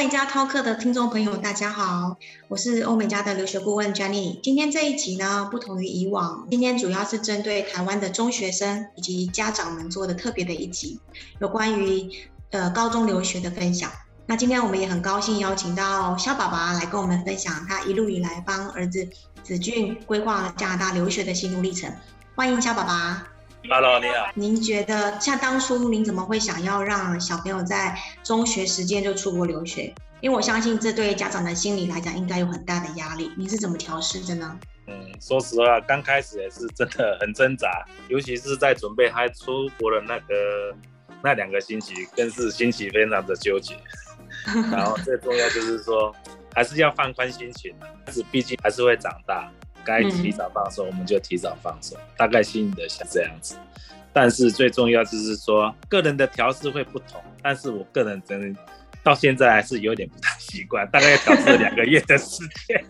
美家 Talk 的听众朋友，大家好，我是欧美家的留学顾问 Jenny。今天这一集呢，不同于以往，今天主要是针对台湾的中学生以及家长们做的特别的一集，有关于呃高中留学的分享。那今天我们也很高兴邀请到肖爸爸来跟我们分享他一路以来帮儿子子俊规划加拿大留学的心路历程。欢迎肖爸爸。Hello，你好。您觉得像当初您怎么会想要让小朋友在中学时间就出国留学？因为我相信这对家长的心理来讲应该有很大的压力。你是怎么调试的呢？嗯，说实话，刚开始也是真的很挣扎，尤其是在准备他出国的那个那两个星期，更是心情非常的纠结。然后最重要就是说，还是要放宽心情，孩子毕竟还是会长大。该提早放松，我们就提早放松，嗯、大概心里的想这样子。但是最重要就是说，个人的调试会不同。但是我个人真的到现在还是有点不太习惯，大概要调试两个月的时间。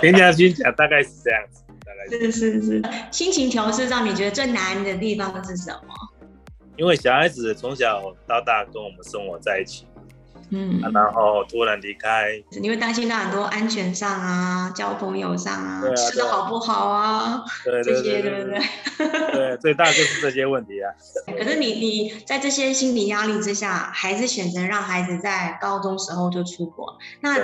平常心讲，大概是这样子。大概是是是，心情调试让你觉得最难的地方是什么？因为小孩子从小到大跟我们生活在一起。嗯、啊，然后突然离开，你会担心他很多安全上啊，交朋友上啊，啊吃的好不好啊，对对对对这些对不 对？对，最大就是这些问题啊。可是你你在这些心理压力之下，还是选择让孩子在高中时候就出国。那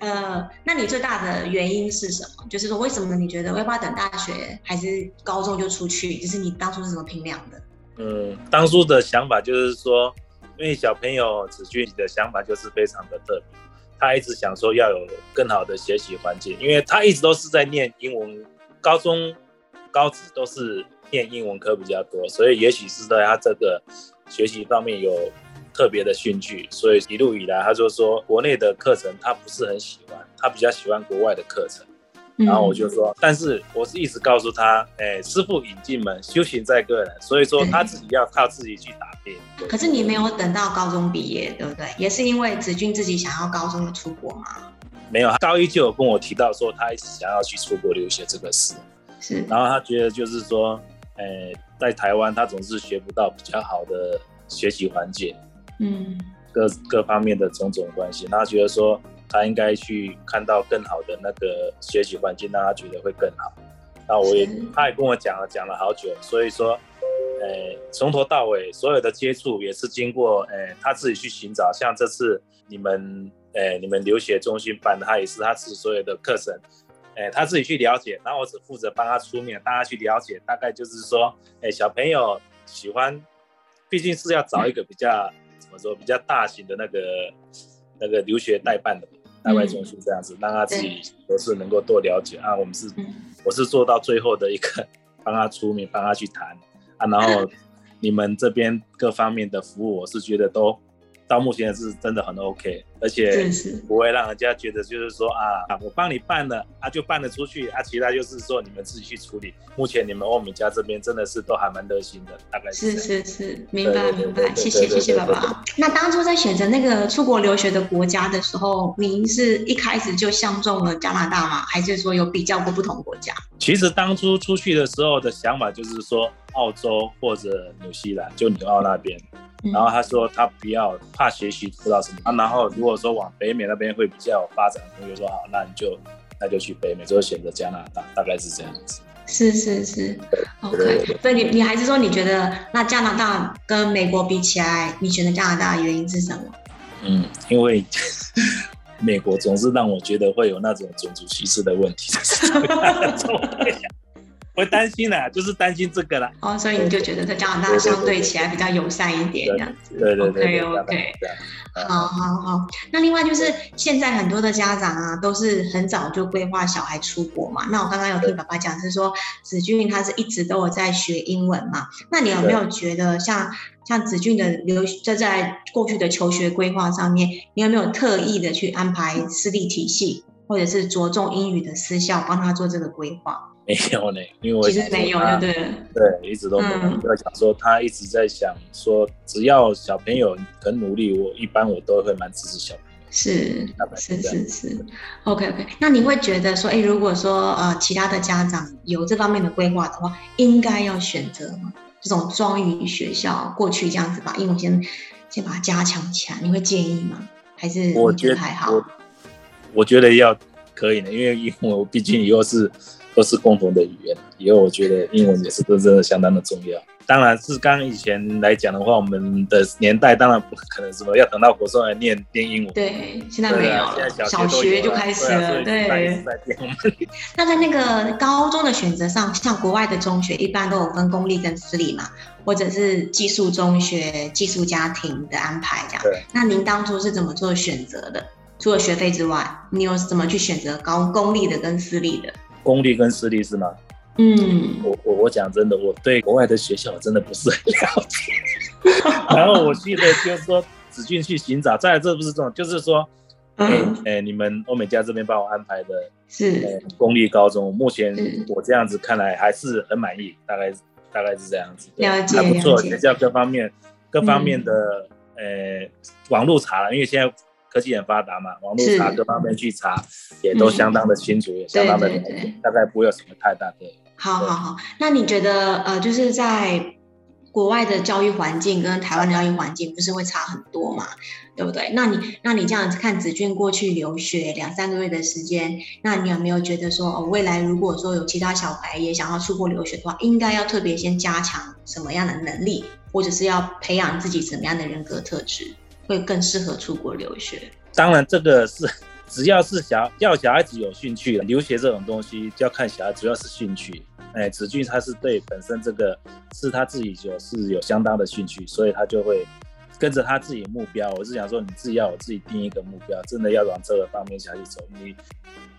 呃，那你最大的原因是什么？就是说，为什么你觉得我要不要等大学还是高中就出去？就是你当初是怎么评量的？嗯，当初的想法就是说。因为小朋友子俊的想法就是非常的特别，他一直想说要有更好的学习环境，因为他一直都是在念英文，高中、高职都是念英文科比较多，所以也许是在他这个学习方面有特别的兴趣，所以一路以来他就说国内的课程他不是很喜欢，他比较喜欢国外的课程。然后我就说，但是我是一直告诉他，哎，师傅引进门，修行在个人，所以说他自己要靠自己去打拼。可是你没有等到高中毕业，对不对？也是因为子君自己想要高中的出国吗？没有，高一就有跟我提到说，他一直想要去出国留学这个事。是。然后他觉得就是说，哎，在台湾他总是学不到比较好的学习环境，嗯，各各方面的种种关系，他觉得说。他应该去看到更好的那个学习环境，让他觉得会更好。那我也，他也跟我讲了，讲了好久。所以说，呃，从头到尾所有的接触也是经过，呃，他自己去寻找。像这次你们，呃，你们留学中心办的，他也是他自己所有的课程，呃，他自己去了解。然后我只负责帮他出面，大家去了解。大概就是说，呃，小朋友喜欢，毕竟是要找一个比较怎么说，比较大型的那个那个留学代办的。海外中心这样子，让他自己都是能够多了解啊。我们是，我是做到最后的一个，帮他出面，帮他去谈啊。然后 你们这边各方面的服务，我是觉得都。到目前是真的很 OK，而且不会让人家觉得就是说啊，我帮你办了啊，就办得出去啊，其他就是说你们自己去处理。目前你们欧米茄这边真的是都还蛮热心的，大概是是是是，明白明白，谢谢谢谢爸爸。那当初在选择那个出国留学的国家的时候，您是一开始就相中了加拿大吗？还是说有比较过不同国家？其实当初出去的时候的想法就是说澳洲或者纽西兰，就纽澳那边。然后他说他不要怕学习不知道什么啊，然后如果说往北美那边会比较有发展，我就说好，那你就那就去北美，就选择加拿大，大概是这样子。是是是，OK。所以你你还是说你觉得那加拿大跟美国比起来，你选择加拿大的原因是什么？嗯，因为 美国总是让我觉得会有那种种族歧视的问题。会担心的，就是担心这个了。哦，所以你就觉得在加拿大相对起来比较友善一点，这样子。对对对。OK OK。好好好。那另外就是现在很多的家长啊，都是很早就规划小孩出国嘛。那我刚刚有听爸爸讲，是说子俊他是一直都有在学英文嘛。那你有没有觉得像像子俊的留在在过去的求学规划上面，你有没有特意的去安排私立体系，或者是着重英语的私校，帮他做这个规划？没有呢，因为我其实没有，对对？对，一直都没有。要讲说，他一直在想说，只要小朋友很努力，我一般我都会蛮支持小朋友。是是是是，OK OK。那你会觉得说，哎，如果说呃其他的家长有这方面的规划的话，应该要选择吗？这种双语学校过去这样子把英文先先把它加强起来，你会建议吗？还是我觉得还好？我我觉得要可以的，因为因为我毕竟以后是都是共同的语言，以后我觉得英文也是真真的相当的重要。当然是刚以前来讲的话，我们的年代当然不可能什么要等到国中来念念英文。对，现在没有，现在小学就开始了。对，对。那在那个高中的选择上，像国外的中学一般都有分公立跟私立嘛，或者是寄宿中学、寄宿家庭的安排这样。对。那您当初是怎么做选择的？除了学费之外，你有怎么去选择高公立的跟私立的？公立跟私立是吗？嗯，我我我讲真的，我对国外的学校真的不是很了解。然后我记得就是说，子俊去寻找，再来这不是这种，就是说，哎、嗯欸欸、你们欧美家这边帮我安排的是、欸、公立高中，目前我这样子看来还是很满意，大概大概是这样子，了解，还不错，学校各方面各方面的呃、网络查了，因为现在。科技很发达嘛，网络查各方面去查，也都相当的清楚，嗯、也相当的了解，大概不会有什么太大的。好好好，那你觉得呃，就是在国外的教育环境跟台湾的教育环境不是会差很多嘛？对不对？那你那你这样子看子俊过去留学两三个月的时间，那你有没有觉得说，哦，未来如果说有其他小孩也想要出国留学的话，应该要特别先加强什么样的能力，或者是要培养自己什么样的人格特质？会更适合出国留学。当然，这个是 只要是小要小孩子有兴趣留学这种东西，就要看小孩主要是兴趣。哎，子俊他是对本身这个是他自己就是有相当的兴趣，所以他就会跟着他自己的目标。我是想说，你自己要有自己定一个目标，真的要往这个方面下去走。你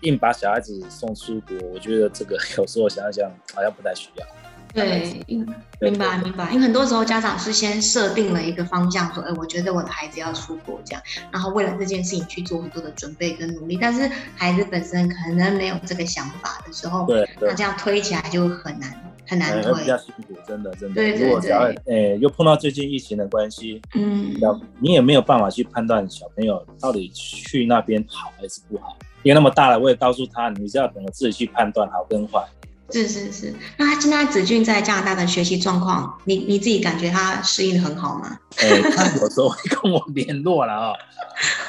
硬把小孩子送出国，我觉得这个 有时候想想，好像不太需要。对，明白明白。因为很多时候家长是先设定了一个方向，说，哎，我觉得我的孩子要出国这样，然后为了这件事情去做很多的准备跟努力。但是孩子本身可能没有这个想法的时候，对，那这样推起来就很难很难推，比较辛苦，真的真的。对对对。如果小孩，哎，又碰到最近疫情的关系，嗯，你也没有办法去判断小朋友到底去那边好还是不好。因为那么大了，我也告诉他，你是要懂得自己去判断好跟坏。是是是，那他现在子俊在加拿大的学习状况，你你自己感觉他适应的很好吗？哎、欸，他有时候会跟我联络了啊，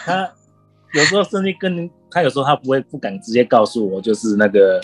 他有时候甚至跟他有时候他不会不敢直接告诉我，就是那个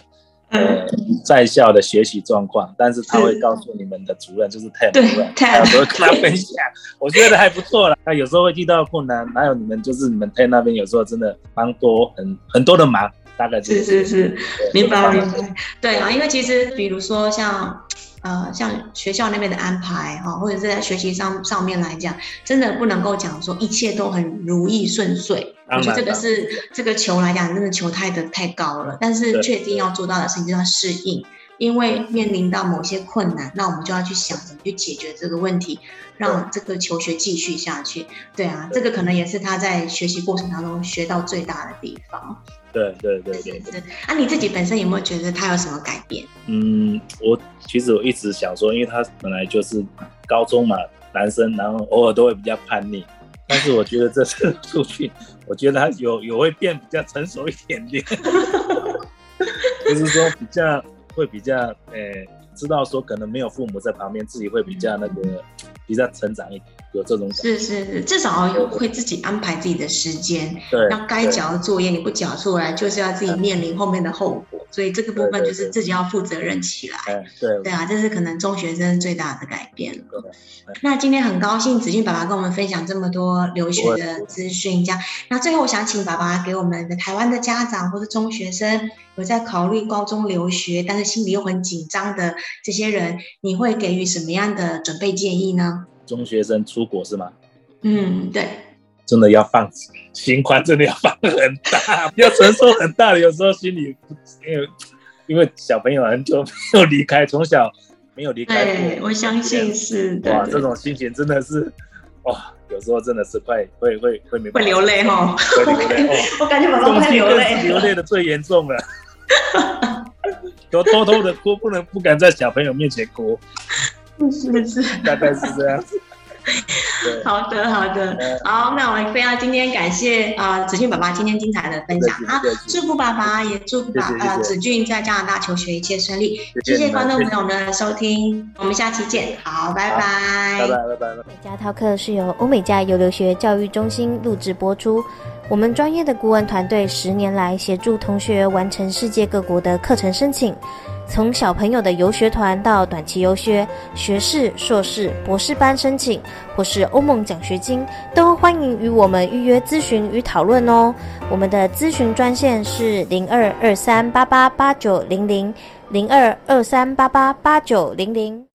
呃在校的学习状况，但是他会告诉你们的主任，就是 Ted 主任，有时候跟他分享，我觉得还不错了。他有时候会遇到困难，哪有你们就是你们 Ted 那边有时候真的帮多很很多的忙。大概是是是，明白明白。对啊，因为其实比如说像呃像学校那边的安排哈，或者是在学习上上面来讲，真的不能够讲说一切都很如意顺遂。我觉得这个是这个球来讲，真的球太的太高了。但是确定要做到的事情就要适应，因为面临到某些困难，那我们就要去想怎么去解决这个问题，让这个求学继续下去。对啊，这个可能也是他在学习过程当中学到最大的地方。对对对对对，啊，你自己本身有没有觉得他有什么改变？嗯，我其实我一直想说，因为他本来就是高中嘛，男生，然后偶尔都会比较叛逆，但是我觉得这次出去，我觉得他有有会变比较成熟一点点，就是说比较会比较，诶、欸，知道说可能没有父母在旁边，自己会比较那个比较成长一点。有这种是是是，至少有会自己安排自己的时间，对，那该交的作业你不交出来，就是要自己面临后面的后果，所以这个部分就是自己要负责任起来。对啊，这是可能中学生最大的改变了。那今天很高兴子俊爸爸跟我们分享这么多留学的资讯，这样。那最后我想请爸爸给我们的台湾的家长或者中学生有在考虑高中留学，但是心里又很紧张的这些人，你会给予什么样的准备建议呢？中学生出国是吗？嗯，对，真的要放心宽，真的要放很大，要承受很大的。有时候心里因为因为小朋友很久没有离开，从小没有离开过，我相信是的。哇，这种心情真的是哇，有时候真的是快会会会没会流泪哈，会流泪哦。我感觉宝宝快流泪，流泪的最严重了，都偷偷的哭，不能不敢在小朋友面前哭。是是，大概是这样子。好的，好的，好，那我们非常今天感谢啊、呃、子俊爸爸今天精彩的分享。啊，祝福爸爸，也祝福爸呃子俊在加拿大求学一切顺利，谢谢观众朋友们的收听，我们下期见，好，拜拜，拜拜，拜拜。美加 Talk 是由欧美加游留学教育中心录制播出，我们专业的顾问团队十年来协助同学完成世界各国的课程申请。从小朋友的游学团到短期游学、学士、硕士、博士班申请，或是欧盟奖学金，都欢迎与我们预约咨询与讨论哦。我们的咨询专线是零二二三八八八九零零零二二三八八八九零零。